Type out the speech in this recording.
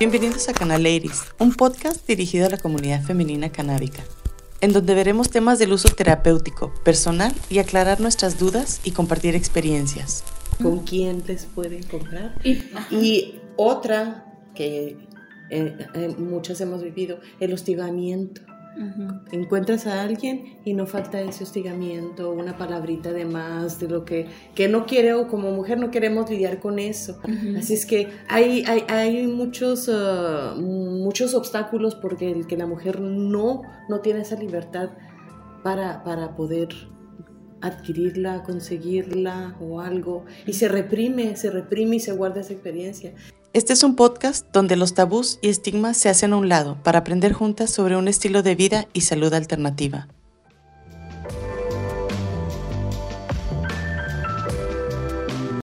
Bienvenidos a Canal Ladies, un podcast dirigido a la comunidad femenina canábica, en donde veremos temas del uso terapéutico, personal y aclarar nuestras dudas y compartir experiencias. ¿Con quién les pueden comprar? Y, otra que eh, eh, muchas hemos vivido, el hostigamiento. Encuentras a alguien y no falta ese hostigamiento, una palabrita de más, de lo que, que no quiere o como mujer no queremos lidiar con eso. Así es que hay, hay, hay muchos, uh, muchos obstáculos porque el que la mujer no, no tiene esa libertad para, para poder adquirirla, conseguirla o algo. Y se reprime, se reprime y se guarda esa experiencia. Este es un podcast donde los tabús y estigmas se hacen a un lado para aprender juntas sobre un estilo de vida y salud alternativa.